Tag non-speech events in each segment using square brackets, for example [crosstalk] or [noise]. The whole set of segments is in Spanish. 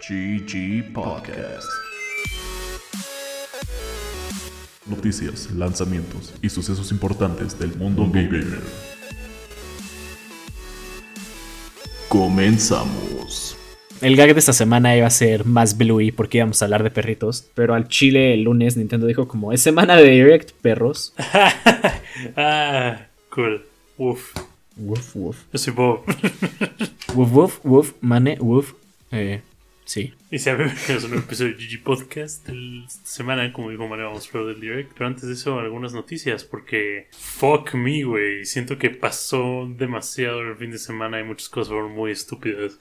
GG Podcast. Noticias, lanzamientos y sucesos importantes del mundo gamer. Comenzamos. El gag de esta semana iba a ser más bluey porque íbamos a hablar de perritos, pero al chile el lunes Nintendo dijo como es semana de Direct perros. [laughs] ah, cool. Uf. Woof, woof. Yo soy Bob. [laughs] Woof, woof, woof, mane, woof. Eh, sí. y se me [laughs] es un episodio de GG Podcast de esta semana, como dijo Mario, vamos a del Direct. Pero antes de eso, algunas noticias, porque fuck me, güey. Siento que pasó demasiado el fin de semana y muchas cosas fueron muy estúpidas.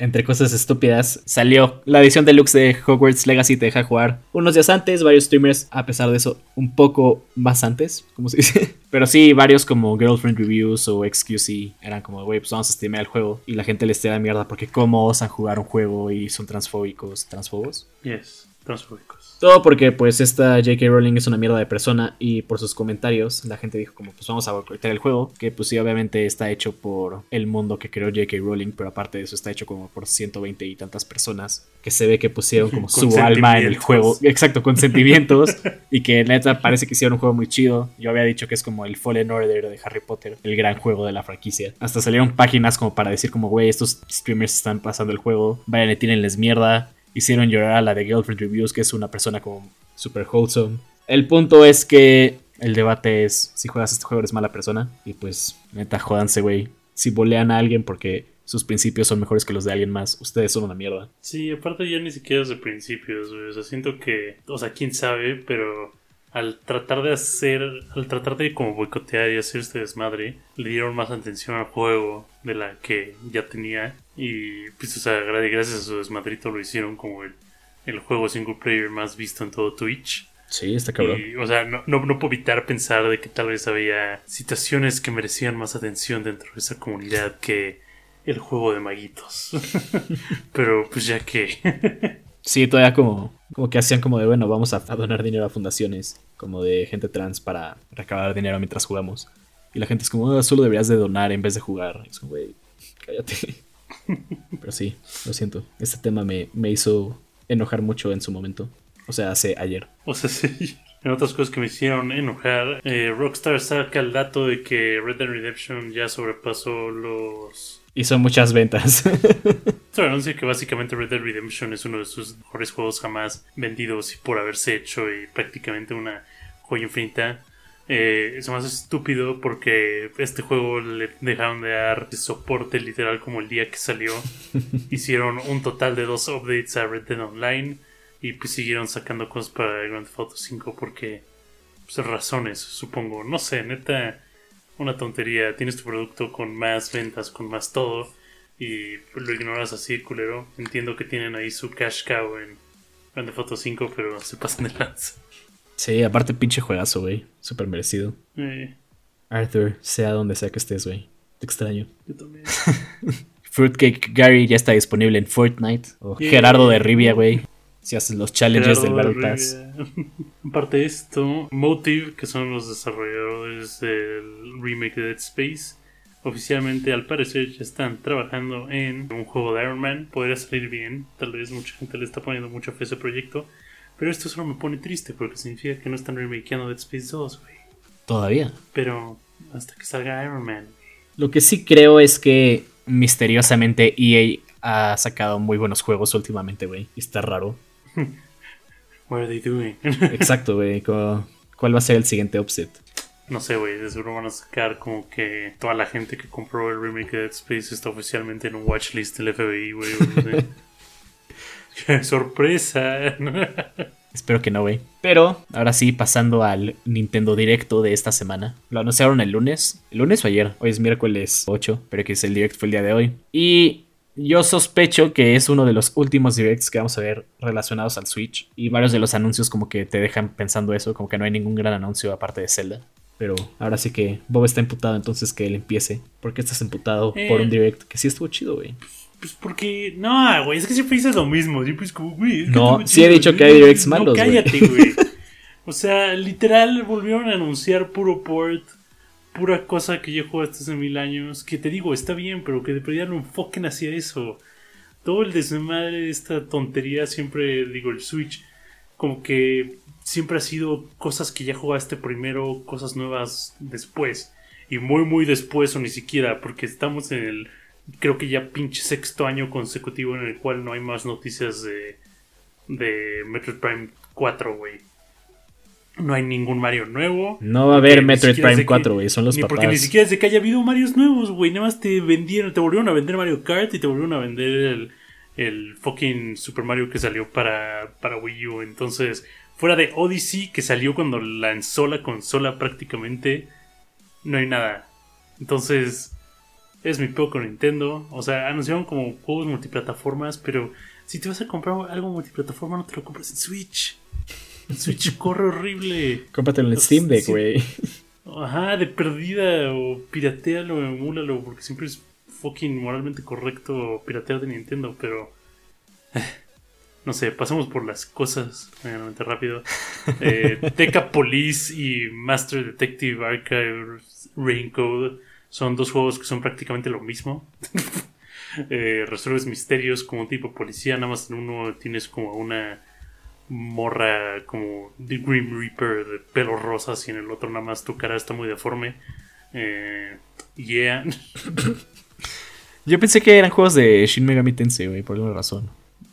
Entre cosas estúpidas, salió la edición deluxe de Hogwarts Legacy. Te deja jugar unos días antes, varios streamers, a pesar de eso, un poco más antes, como se dice. [laughs] Pero sí, varios como Girlfriend Reviews o XQC eran como, güey, pues vamos a streamear el juego. Y la gente les tira mierda porque cómo osan jugar un juego y son transfóbicos, transfobos. Yes, transfóbicos. Todo porque pues esta J.K. Rowling es una mierda de persona y por sus comentarios la gente dijo como pues vamos a boicotear el juego, que pues sí obviamente está hecho por el mundo que creó J.K. Rowling, pero aparte de eso está hecho como por 120 y tantas personas que se ve que pusieron como [laughs] su alma en el juego, exacto, con sentimientos [laughs] y que neta parece que hicieron un juego muy chido. Yo había dicho que es como el Fallen Order de Harry Potter, el gran juego de la franquicia. Hasta salieron páginas como para decir como güey, estos streamers están pasando el juego, vayan y tírenles mierda hicieron llorar a la de Girlfriend Reviews, que es una persona como super wholesome. El punto es que el debate es si juegas este juego eres mala persona. Y pues, neta, jódanse, güey. Si bolean a alguien porque sus principios son mejores que los de alguien más, ustedes son una mierda. Sí, aparte ya ni siquiera es de principios, güey. O sea, siento que, o sea, quién sabe, pero al tratar de hacer, al tratar de como boicotear y hacer este desmadre, le dieron más atención al juego de la que ya tenía. Y pues, o sea, gra- gracias a su desmadrito lo hicieron como el, el juego single player más visto en todo Twitch. Sí, está cabrón. Y, o sea, no, no, no puedo evitar pensar de que tal vez había situaciones que merecían más atención dentro de esa comunidad que el juego de maguitos. [laughs] Pero pues ya que... [laughs] Sí, todavía como, como que hacían como de, bueno, vamos a, a donar dinero a fundaciones, como de gente trans para recabar dinero mientras jugamos. Y la gente es como, "Ah, solo deberías de donar en vez de jugar. Es como, güey, cállate. Pero sí, lo siento. Este tema me, me hizo enojar mucho en su momento. O sea, hace ayer. O sea, [laughs] sí. En otras cosas que me hicieron enojar, eh, Rockstar saca el dato de que Red Dead Redemption ya sobrepasó los... Hizo muchas ventas. [laughs] Se anuncia que básicamente Red Dead Redemption es uno de sus mejores juegos jamás vendidos y por haberse hecho y prácticamente una joya infinita. Eh, es más estúpido porque este juego le dejaron de dar soporte literal como el día que salió. [laughs] Hicieron un total de dos updates a Red Dead Online y pues siguieron sacando cosas para Grand Theft Auto 5 porque pues razones, supongo. No sé, neta, una tontería. Tienes tu producto con más ventas, con más todo y pues, lo ignoras así, culero. Entiendo que tienen ahí su cash cow en Grand Theft Auto 5, pero se pasan de lanza. Sí, aparte pinche juegazo, güey. Súper merecido. Eh, Arthur, sea donde sea que estés, güey. Te extraño. yo también. [laughs] Fruitcake Gary ya está disponible en Fortnite. O Yeah. Gerardo de Rivia, güey. Si haces los challenges del Battle Pass. Aparte de esto, Motive, que son los desarrolladores del remake de Dead Space, oficialmente al parecer ya están trabajando en un juego de Iron Man. Podría salir bien, tal vez mucha gente le está poniendo mucha fe a ese proyecto. Pero esto solo me pone triste porque significa que no están remakeando Dead Space 2, güey. Todavía. Pero hasta que salga Iron Man. Lo que sí creo es que misteriosamente EA ha sacado muy buenos juegos últimamente, güey. Y está raro. [laughs] What are they doing? [laughs] Exacto, güey. ¿Cuál va a ser el siguiente offset? No sé, güey, de seguro van a sacar como que toda la gente que compró el remake de Dead Space está oficialmente en un watchlist del FBI, güey. [laughs] o no sé. ¡Qué sorpresa! Espero que no, güey. Pero, ahora sí, pasando al Nintendo Directo de esta semana. Lo anunciaron el lunes. ¿El lunes o ayer? Hoy es miércoles 8, pero que es el Direct fue el día de hoy. Y yo sospecho que es uno de los últimos Directs que vamos a ver relacionados al Switch. Y varios de los anuncios como que te dejan pensando eso, como que no hay ningún gran anuncio aparte de Zelda. Pero ahora sí que Bob está emputado, entonces que él empiece. ¿Por qué estás emputado Eh. por un Direct que sí estuvo chido, güey? Pues porque, no, güey, es que siempre dices lo mismo. Siempre es como, güey. es No, sí he dicho que hay directs No, malos, güey. cállate, güey. [laughs] O sea, literal, volvieron a anunciar puro port, pura cosa que yo juego hasta hace mil años. Que te digo, está bien, pero que de verdad no enfoquen hacia eso. todo el desmadre de esta tontería, siempre digo, el Switch, como que siempre ha sido cosas que ya jugaste primero, cosas nuevas después. Y muy, muy después, o ni siquiera, porque estamos en el, creo que ya pinche sexto año consecutivo en el cual no hay más noticias de, de Metroid Prime 4, güey. No hay ningún Mario nuevo. No va a haber Metroid Prime 4, güey. Son los ni papás. Porque ni siquiera es de que haya habido Marios nuevos, güey. Nada más te vendieron, te volvieron a vender Mario Kart y te volvieron a vender el, el fucking Super Mario que salió para, para Wii U. Entonces, fuera de Odyssey, que salió cuando lanzó la consola prácticamente, no hay nada. Entonces, es mi peor con Nintendo. O sea, anunciaron como juegos multiplataformas, pero si te vas a comprar algo multiplataforma, no te lo compras en Switch. El Switch [laughs] corre horrible. Cómpratelo en Steam Deck, güey. Ajá, de perdida, o piratealo, emúlalo, porque siempre es fucking moralmente correcto piratear de Nintendo, pero. No sé, pasamos por las cosas medianamente rápido. [laughs] Eh, Teca Police y Master Detective Archive Raincode son dos juegos que son prácticamente lo mismo. [laughs] eh, resuelves misterios como tipo policía, nada más en uno tienes como una morra como The Grim Reaper de pelos rosas y en el otro nada más tu cara está muy deforme. Eh, yeah. [laughs] Yo pensé que eran juegos de Shin Megami Tensei, güey, por alguna razón.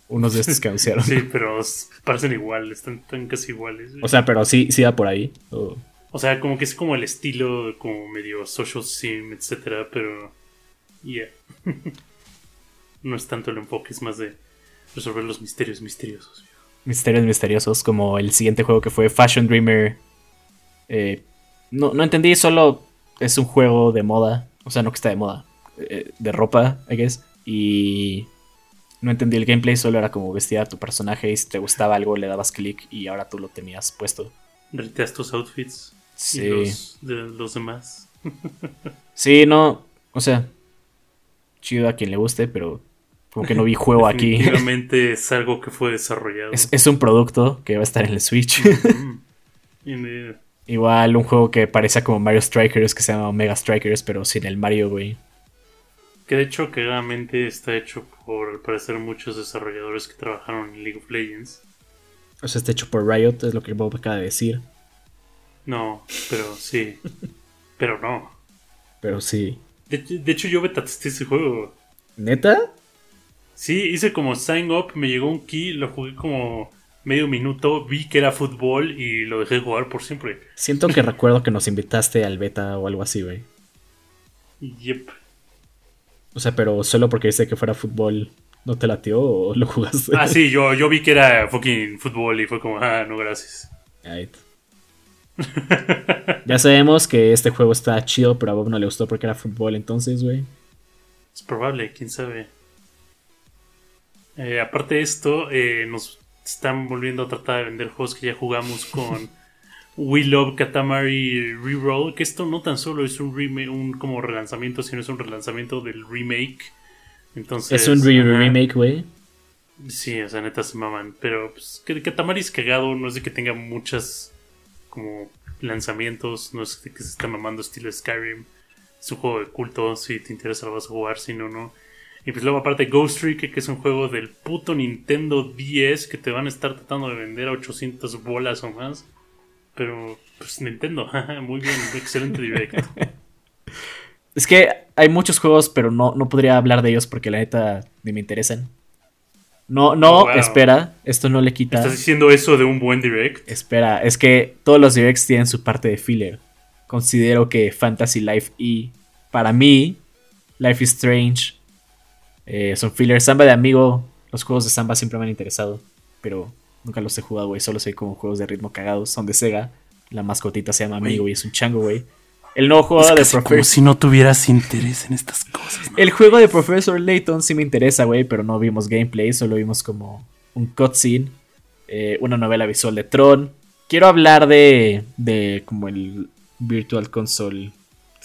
Unos de estos que anunciaron. [laughs] sí, pero parecen igual, están, están casi iguales. O sea, pero sí, sí va por ahí. O sea, como que es como el estilo, como medio social sim, etcétera, pero. Yeah. [laughs] no es tanto el enfoque, es más de resolver los misterios misteriosos. Misterios misteriosos, como el siguiente juego que fue Fashion Dreamer. Eh, no, no entendí, solo es un juego de moda. O sea, no que está de moda. Eh, de ropa, I guess. Y no entendí el gameplay, solo era como vestir a tu personaje y si te gustaba algo le dabas clic y ahora tú lo tenías puesto. Reteas tus outfits. Sí. Y los, de los demás. sí, no, o sea, chido a quien le guste, pero como que no vi juego aquí. Definitivamente es algo que fue desarrollado. Es, es, un producto que va a estar en el Switch. Igual un juego que parece como Mario Strikers, que se llama Omega Strikers, pero sin el Mario, güey. Que de hecho, claramente está hecho por, al parecer, muchos desarrolladores que trabajaron en League of Legends. O sea, está hecho por Riot, es lo que Bob acaba de decir. No, pero sí. pero no. Pero sí. De, de hecho, yo beta testé ese juego. ¿Neta? Sí, hice como sign up, me llegó un key, lo jugué como medio minuto, vi que era fútbol y lo dejé jugar por siempre. Siento que [laughs] recuerdo que nos invitaste al beta o algo así, güey. Yep. O sea, pero solo porque dice que fuera fútbol, ¿no te latió o lo jugaste? Ah, sí, yo, yo vi que era [laughs] fucking fútbol y fue como, ah, no, gracias. Right. [laughs] ya sabemos que este juego está chido, pero a Bob no le gustó porque era fútbol entonces, güey. Es probable, quién sabe. Eh, aparte de esto, eh, nos están volviendo a tratar de vender juegos que ya jugamos con [laughs] We Love Katamari Reroll. Que esto no tan solo es un, remake, un como relanzamiento, sino es un relanzamiento del remake. Entonces, es un re remake, güey. Sí, o sea, neta se maman. Pero pues, que Katamari es cagado, no es de que tenga muchas como lanzamientos, no es que se está mamando estilo Skyrim. Es un juego de culto, si te interesa lo vas a jugar, si no, no. Y pues luego aparte Ghost Trick, que es un juego del puto Nintendo 10 que te van a estar tratando de vender a 800 bolas o más. Pero pues Nintendo, [laughs] muy bien, excelente directo. [laughs] es que hay muchos juegos, pero no, no podría hablar de ellos porque la neta ni me interesan. No, no, oh, wow. espera, esto no le quita. ¿Estás diciendo eso de un buen direct? Espera, es que todos los directs tienen su parte de filler. Considero que Fantasy Life y, para mí, Life is Strange eh, son fillers. Samba de amigo, los juegos de Samba siempre me han interesado, pero nunca los he jugado, güey. Solo soy como juegos de ritmo cagados. Son de Sega. La mascotita se llama amigo y es un chango, güey. El nuevo juego es de Professor. Como si no tuvieras interés en estas cosas. ¿no? El juego de Professor Layton sí me interesa, güey, pero no vimos gameplay, solo vimos como un cutscene, eh, una novela visual de Tron. Quiero hablar de, de como el Virtual Console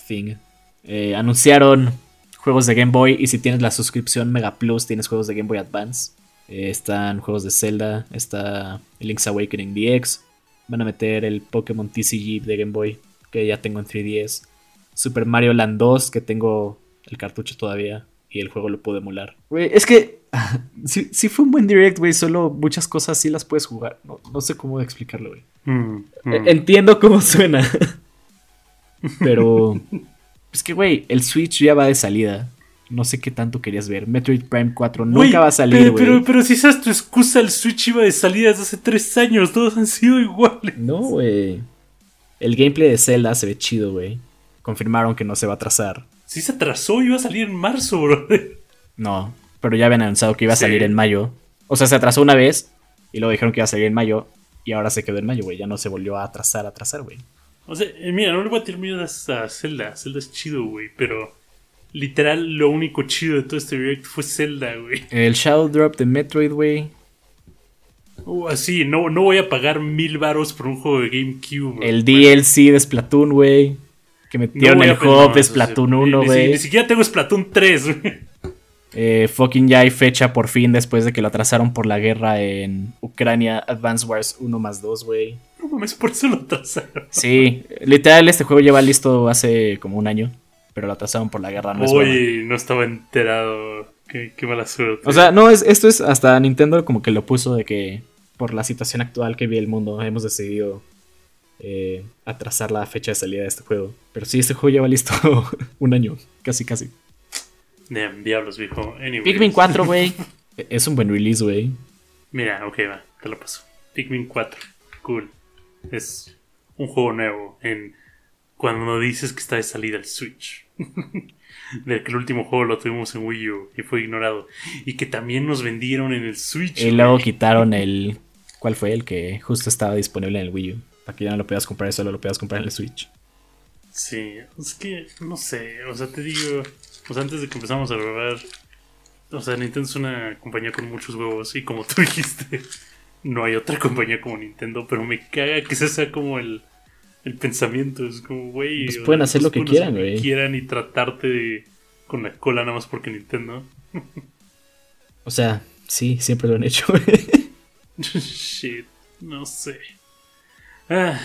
thing. Eh, anunciaron juegos de Game Boy y si tienes la suscripción Mega Plus tienes juegos de Game Boy Advance. Eh, están juegos de Zelda, está Link's Awakening DX. Van a meter el Pokémon TCG de Game Boy que ya tengo en 3DS. Super Mario Land 2 que tengo el cartucho todavía y el juego lo puedo emular. Wey, es que [laughs] sí, sí fue un buen direct, güey. Solo muchas cosas sí las puedes jugar. No, no sé cómo explicarlo, güey. Mm, mm. E- Entiendo cómo suena. [laughs] Pero. [laughs] Es que, güey, el Switch ya va de salida. No sé qué tanto querías ver. Metroid Prime 4 nunca Güey, va a salir, pero, güey. pero, pero si esa es tu excusa, el Switch iba de salida desde hace tres años. Todos han sido iguales. No, güey. El gameplay de Zelda se ve chido, güey. Confirmaron que no se va a atrasar. Si se atrasó, iba a salir en marzo, bro. [laughs] No, pero ya habían anunciado que iba a Sí. salir en mayo. O sea, se atrasó una vez y luego dijeron que iba a salir en mayo y ahora se quedó en mayo, güey. Ya no se volvió a atrasar, atrasar, güey. O sea, eh, mira, no le voy a terminar a, a Zelda. Zelda es chido, güey. Pero literal, lo único chido de todo este direct fue Zelda, güey. El Shadow Drop de Metroid, güey. Uh, así, no, no voy a pagar mil varos por un juego de GameCube. bro. El DLC de Splatoon, güey. Que No metieron voy el hub no, de. Splatoon Ni- 1, ni, si- güey. Ni siquiera tengo Splatoon 3, güey. Eh, fucking ya hay fecha por fin después de que lo atrasaron por la guerra en Ucrania. Advance Wars 1 más 2, güey. No mames, por eso lo atrasaron. Sí, literal, este juego lleva listo hace como un año. Pero lo atrasaron por la guerra, no. Oye, no estaba enterado. Qué, qué mala suerte. O sea, no, es, esto es hasta Nintendo como que lo puso de que por la situación actual que vive el mundo hemos decidido eh, atrasar la fecha de salida de este juego. Pero sí, este juego lleva listo [laughs] un año, casi casi. Damn, diablos, viejo. Anyways. Pikmin 4, güey. [laughs] es un buen release, güey. Mira, ok, va, te lo paso. Pikmin 4, cool. Es un juego nuevo en cuando dices que está de salida el Switch. [laughs] Del que el último juego lo tuvimos en Wii U y fue ignorado. Y que también nos vendieron en el Switch. Y luego güey. quitaron el... ¿Cuál fue? El que justo estaba disponible en el Wii U. Para que ya no lo podías comprar, solo lo podías comprar en el Switch. Sí, es que no sé, o sea, te digo, o sea, antes de que empezamos a grabar, o sea, Nintendo es una compañía con muchos huevos y como tú [laughs] dijiste, no hay otra compañía como Nintendo, pero me caga que sea como el, el pensamiento, es como, güey, Pues pueden hacer lo pues que quieran, lo que güey. quieran y tratarte de- con la cola nada más porque Nintendo. O sea, sí, siempre lo han hecho, güey. [laughs] Shit, no sé. Ah.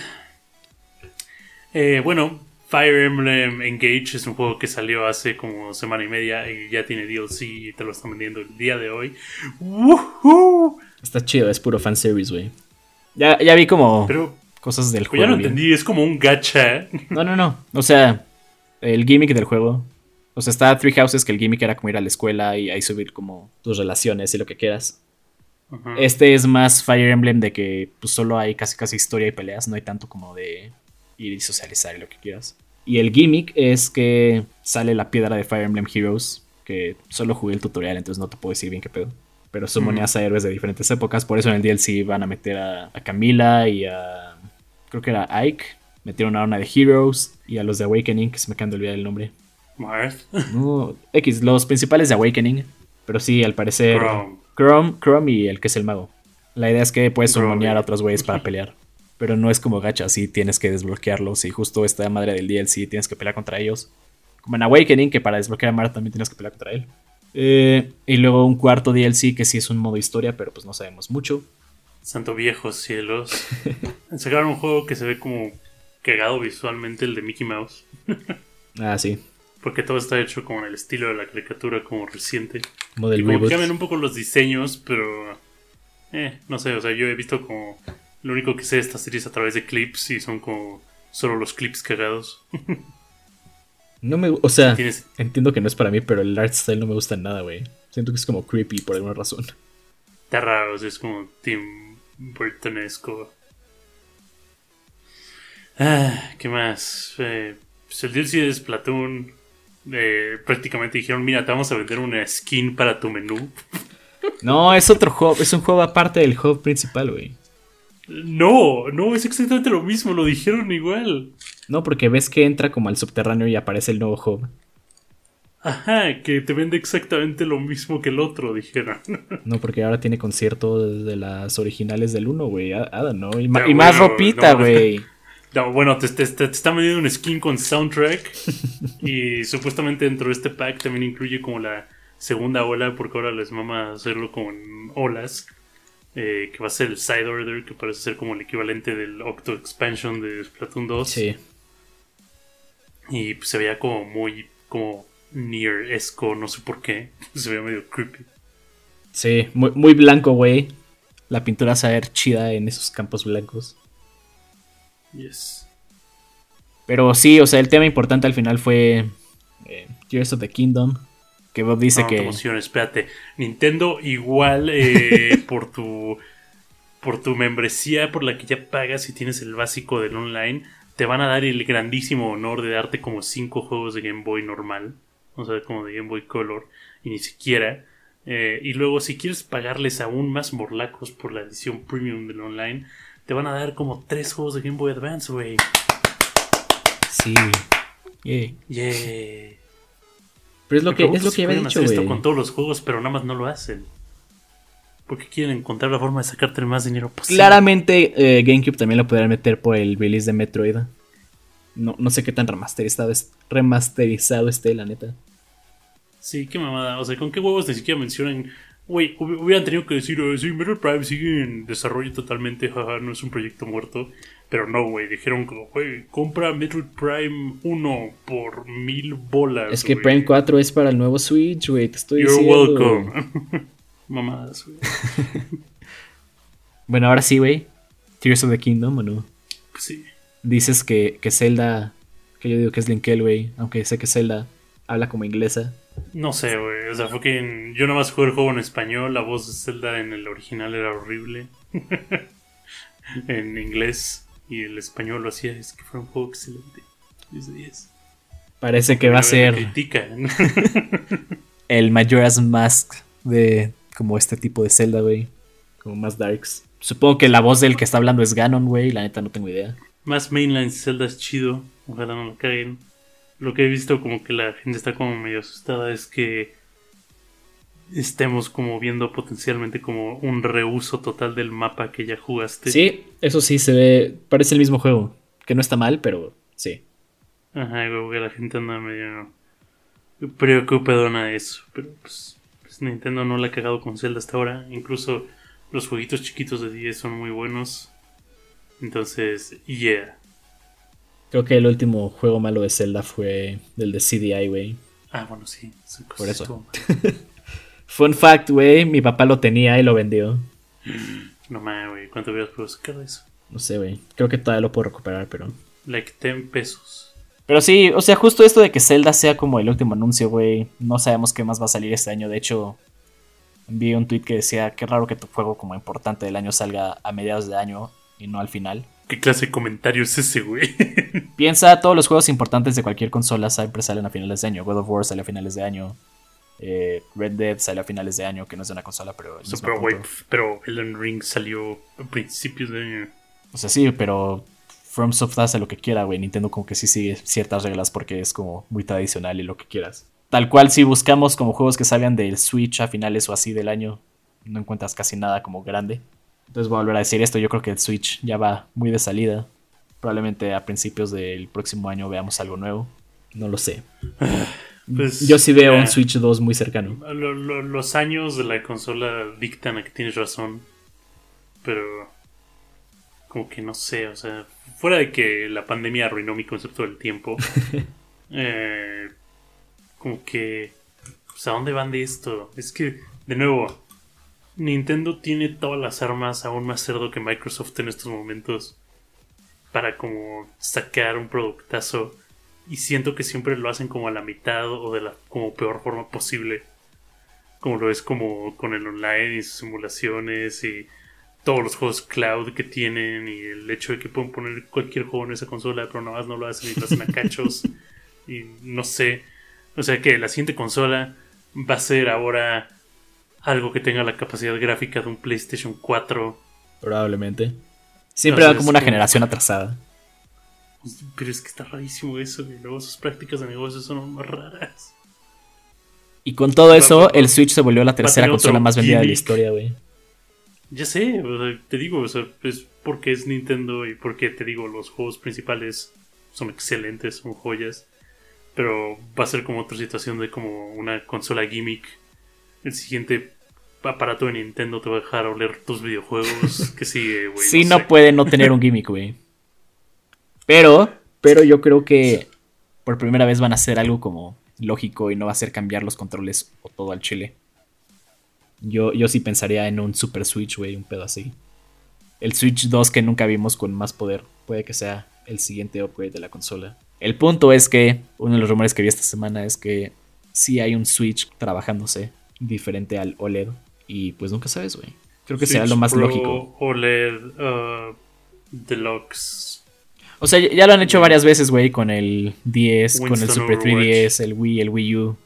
Eh, bueno, Fire Emblem Engage es un juego que salió hace como semana y media y ya tiene DLC y te lo están vendiendo el día de hoy. ¡Woohoo! Está chido, es puro fanservice, güey. Ya, ya vi como Pero cosas del pues juego. ya lo bien. entendí, es como un gacha. [laughs] No, no, no. O sea, el gimmick del juego. O sea, está Three Houses, que el gimmick era como ir a la escuela y ahí subir como tus relaciones y lo que quieras. Este es más Fire Emblem de que pues, solo hay casi casi historia y peleas, no hay tanto como de ir y socializar y lo que quieras. Y el gimmick es que sale la piedra de Fire Emblem Heroes, que solo jugué el tutorial, entonces no te puedo decir bien qué pedo. Pero sumoneas a héroes de diferentes épocas, por eso en el DLC van a meter a, a Camila y a... creo que era Ike. Metieron a una de Heroes y a los de Awakening, que se me acaba de olvidar el nombre. Marth. [laughs] No, X, los principales de Awakening. Pero sí, al parecer. Chrome. Chrome, Chrome y el que es el mago. La idea es que puedes summonear a otros güeyes para pelear. Pero no es como gacha, sí tienes que desbloquearlos. Y justo esta madre del DLC tienes que pelear contra ellos. Como en Awakening, que para desbloquear a Mara también tienes que pelear contra él. Eh, y luego un cuarto DLC que sí es un modo historia, pero pues no sabemos mucho. Santo viejos cielos. [laughs] Sacaron un juego que se ve como cagado visualmente, el de Mickey Mouse. Ah, sí. Porque todo está hecho como en el estilo de la caricatura, como reciente. Como que reboot. cambian un poco los diseños, pero. Eh, no sé, o sea, yo he visto como. Lo único que sé de esta serie es a través de clips y son como. Solo los clips cagados. No me, o sea, Tienes- entiendo que no es para mí, pero el art style no me gusta nada, güey. Siento que es como creepy por alguna razón. Está raro, o sea, es como Tim Burtonesco. Ah, ¿qué más? Eh, pues el DLC de Splatoon. eh, prácticamente dijeron: Mira, te vamos a vender una skin para tu menú. No, es otro hub, es un hub aparte del hub principal, güey. No, no, es exactamente lo mismo, lo dijeron igual. No, porque ves que entra como al subterráneo y aparece el nuevo hub. Ajá, que te vende exactamente lo mismo que el otro, dijeron. [laughs] No, porque ahora tiene concierto de las originales del 1, güey. No. Y, ma- Ya, y más bueno, ropita, güey. [laughs] No, bueno, te, te, te- te están vendiendo un skin con soundtrack. y [laughs] supuestamente dentro de este pack también incluye como la segunda ola, porque ahora les mama hacerlo con olas. eh, que va a ser el Side Order, que parece ser como el equivalente del Octo Expansion de Splatoon 2. Sí. Y pues, se veía como muy como near esco, no sé por qué. [laughs] Se veía medio creepy. Sí, muy, muy blanco, güey. La pintura se ver chida en esos campos blancos. Yes. Pero sí, o sea, el tema importante al final fue eh, Tears of the Kingdom. Que Bob dice No, que. emociones, espérate. Nintendo igual eh, [laughs] por tu por tu membresía por la que ya pagas y tienes el básico del online, te van a dar el grandísimo honor de darte como 5 juegos de Game Boy normal, o sea, como de Game Boy Color, y ni siquiera. Eh, y luego, si quieres pagarles aún más morlacos por la edición premium del online, te van a dar como 3 juegos de Game Boy Advance, güey. Sí. Yay. Yeah. Pero es lo que, es lo que si había pueden dicho, hacer esto con todos los juegos, pero nada más no lo hacen. Porque quieren encontrar la forma de sacarte el más dinero posible. Claramente eh, GameCube también lo podrían meter por el release de Metroid. No, no sé qué tan remasterizado, es, remasterizado esté, la neta. Sí, qué mamada. O sea, ¿con qué huevos ni siquiera mencionan? Güey, hub- hubieran tenido que decir, "Eh, sí, Metroid Prime sigue en desarrollo totalmente, jaja, no es un proyecto muerto. Pero no, güey, dijeron güey, compra Metroid Prime 1 por mil bolas. Es que. Prime 4 es para el nuevo Switch, güey, te estoy You're diciendo. welcome. [laughs] Mamadas, güey. [laughs] Bueno, ahora sí, güey. Tears of the Kingdom, ¿o no? Pues sí. Dices que, que Zelda, que yo digo que es Linkel, güey, aunque sé que Zelda habla como inglesa. No sé, güey. O sea, fue que en- yo nada más jugué el juego en español. La voz de Zelda en el original era horrible. [laughs] en inglés. Y el español lo hacía. Es que fue un juego excelente. 10 de 10. Parece que va a ser critican. [laughs] el Majora's Mask de como este tipo de Zelda, güey. Como más darks. Supongo que la voz del que está hablando es Ganon, güey. La neta no tengo idea. Más mainline Zelda es chido. Ojalá no lo caguen. Lo que he visto como que la gente está como medio asustada es que estemos como viendo potencialmente como un reuso total del mapa que ya jugaste. Sí, eso sí se ve. Parece el mismo juego. Que no está mal, pero sí. Ajá, güey, que la gente anda medio preocupadona de eso. Pero pues, pues Nintendo no la ha cagado con Zelda hasta ahora. Incluso los jueguitos chiquitos de 10 son muy buenos. Entonces, yeah. Creo que el último juego malo de Zelda fue el de CDI, güey. Ah, bueno, sí. cosa Por eso. [laughs] Fun fact, güey. Mi papá lo tenía y lo vendió. [clears throat] No mames, güey. ¿Cuánto hubieras podido sacar de eso? No sé, güey. Creo que todavía lo puedo recuperar, pero. Like 10 pesos. Pero sí, o sea, justo esto de que Zelda sea como el último anuncio, güey. No sabemos qué más va a salir este año. De hecho, vi un tweet que decía: Qué raro que tu juego como importante del año salga a mediados de año y no al final. ¿Qué clase de comentario es ese, güey? [laughs] Piensa, todos los juegos importantes de cualquier consola siempre salen a finales de año. God of War sale a finales de año. eh, Red Dead sale a finales de año, que no es de una consola, pero. el O sea, mismo pero, pero Elden Ring salió a principios de año. O sea, sí, pero FromSoft hace lo que quiera, güey. Nintendo como que sí sigue ciertas reglas porque es como muy tradicional y lo que quieras. Tal cual, si buscamos como juegos que salgan del Switch a finales o así del año, no encuentras casi nada como grande. Entonces voy a volver a decir esto, yo creo que el Switch ya va muy de salida. Probablemente a principios del próximo año veamos algo nuevo. No lo sé. [sighs] Pues, Yo sí veo un Switch 2 muy cercano. Lo- lo- los años de la consola dictan a que tienes razón. Pero. Como que no sé, o sea. Fuera de que la pandemia arruinó mi concepto del tiempo. [laughs] eh, como que. Pues, ¿a dónde van de esto? Es que, de nuevo. Nintendo tiene todas las armas aún más cerdo que Microsoft en estos momentos. Para como sacar un productazo. Y siento que siempre lo hacen como a la mitad o de la como peor forma posible. Como lo es como con el online y sus simulaciones y todos los juegos cloud que tienen y el hecho de que pueden poner cualquier juego en esa consola, pero nada más no lo hacen y lo hacen a [laughs] cachos. y no sé. O sea que la siguiente consola va a ser ahora algo que tenga la capacidad gráfica de un PlayStation 4. Probablemente. Siempre va como una generación atrasada. Pero es que está rarísimo eso, y luego sus prácticas de negocio son más raras. Y con todo eso, el Switch se volvió la tercera consola más vendida de la historia, güey. Ya sé, o sea, te digo, o sea, es porque es Nintendo y porque te digo, los juegos principales son excelentes, son joyas. Pero va a ser como otra situación de como una consola gimmick. El siguiente aparato de Nintendo te va a dejar oler tus videojuegos. [laughs] que sigue, güey. Sí, no sé. puede no tener un gimmick, güey. Pero, pero yo creo que por primera vez van a hacer algo como lógico y no va a ser cambiar los controles o todo al chile. Yo, yo sí pensaría en un Super Switch, güey, un pedo así. El Switch 2 que nunca vimos con más poder. Puede que sea el siguiente upgrade de la consola. El punto es que uno de los rumores que vi esta semana es que sí hay un Switch trabajándose diferente al OLED. Y pues nunca sabes, güey. Creo que será Switch lo más Pro, lógico. OLED uh, Deluxe. O sea, ya lo han hecho varias veces, güey, con el 10, con el Super Overwatch. 3DS, el Wii, el Wii U.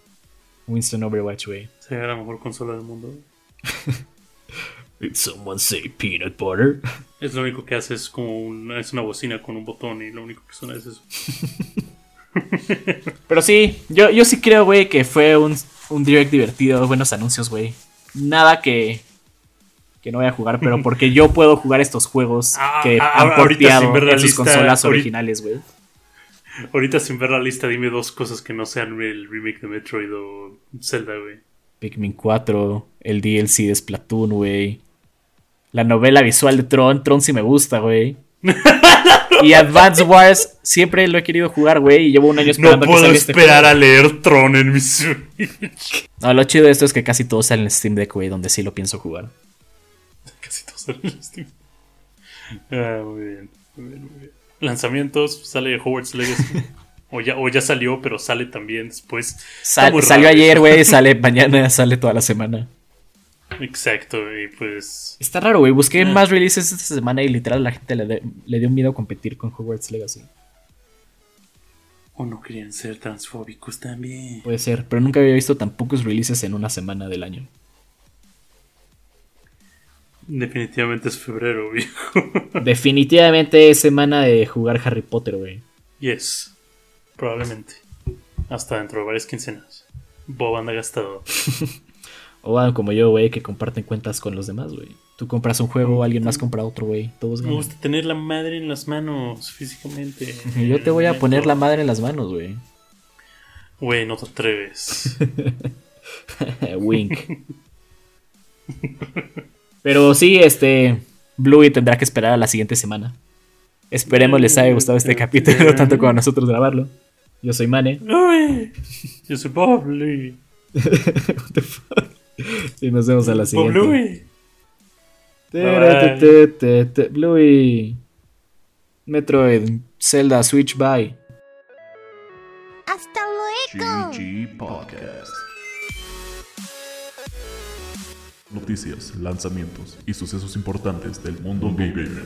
Winston Overwatch, güey. Sería la mejor consola del mundo. [laughs] Did someone say peanut butter? [laughs] Es lo único que hace es como una, es una bocina con un botón y lo único que suena es eso. [laughs] Pero sí, yo, yo sí creo, güey, que fue un, un direct divertido, buenos anuncios, güey. Nada que, que no voy a jugar, pero porque yo puedo jugar estos juegos [laughs] Ah, que ah, han porteado en sus lista, consolas originales, güey. Ahorita sin ver la lista, dime dos cosas que no sean el remake de Metroid o Zelda, güey. Pikmin 4, el DLC de Splatoon, güey. La novela visual de Tron, Tron sí me gusta, güey. [laughs] y Advance Wars siempre lo he querido jugar, güey, y llevo un año No esperando que puedo salga este esperar a leer Tron en mi Switch. No, lo chido de esto es que casi todo sale en Steam Deck, güey, donde sí lo pienso jugar. Casi todos salen en Steam. Ah, muy bien, muy bien, muy bien. Lanzamientos, sale Hogwarts Legacy. o, ya, o ya salió, pero sale también después. Sal- salió ayer, güey, [laughs] sale mañana, sale toda la semana. Exacto, y pues. Está raro, güey. Busqué Ah. más releases esta semana y literal a la gente le, de- le dio miedo competir con Hogwarts Legacy. O no querían ser transfóbicos también. Puede ser, pero nunca había visto tan pocos releases en una semana del año. Definitivamente es febrero, viejo. [laughs] Definitivamente es semana de jugar Harry Potter, güey. yes, probablemente. Hasta dentro de varias quincenas. Bob anda gastado. [laughs] O hagan como yo, güey, que comparten cuentas con los demás, güey. Tú compras un juego, alguien más compra otro, güey. Todos Me ganan. gusta tener la madre en las manos físicamente. [laughs] Yo te voy a poner la madre en las manos, güey. Güey, no te atreves. [laughs] Wink. Pero sí, este. Bluey tendrá que esperar a la siguiente semana. Esperemos les haya gustado este [laughs] capítulo tanto como a nosotros grabarlo. Yo soy Mane. Yo soy Bob Louie. What the fuck? Y nos vemos a la siguiente. Louie. Te- te- te- te- Bluey. Metroid. Zelda. Switch. Bye. Hasta luego. GG Podcast. Noticias, lanzamientos y sucesos importantes del mundo gamer.